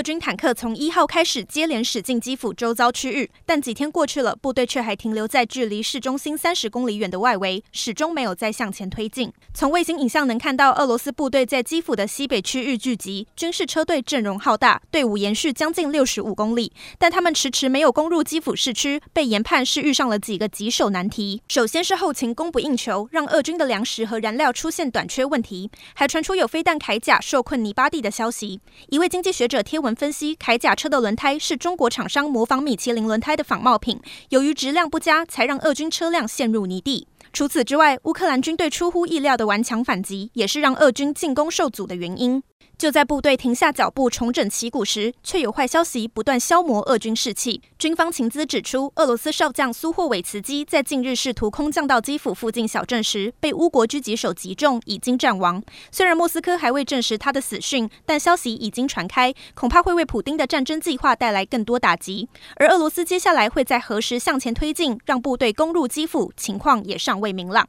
俄军坦克从一号开始接连驶进基辅周遭区域，但几天过去了，部队却还停留在距离市中心三十公里远的外围，始终没有再向前推进。从卫星影像能看到，俄罗斯部队在基辅的西北区域聚集，军事车队阵容浩大，队伍延续将近六十五公里，但他们迟迟没有攻入基辅市区，被研判是遇上了几个棘手难题。首先是后勤供不应求，让俄军的粮食和燃料出现短缺问题，还传出有飞弹铠甲受困泥巴地的消息。一位经济学者贴文分析，铠甲车的轮胎是中国厂商模仿米其林轮胎的仿冒品，由于质量不佳，才让俄军车辆陷入泥地。除此之外，乌克兰军队出乎意料的顽强反击，也是让俄军进攻受阻的原因。就在部队停下脚步重整旗鼓时，却有坏消息不断消磨俄军士气。军方情资指出，俄罗斯少将苏霍韦茨基在近日试图空降到基辅附近小镇时，被乌国狙击手击中，已经战亡。虽然莫斯科还未证实他的死讯，但消息已经传开，恐怕会为普丁的战争计划带来更多打击。而俄罗斯接下来会在何时向前推进，让部队攻入基辅，情况也尚尚未明朗。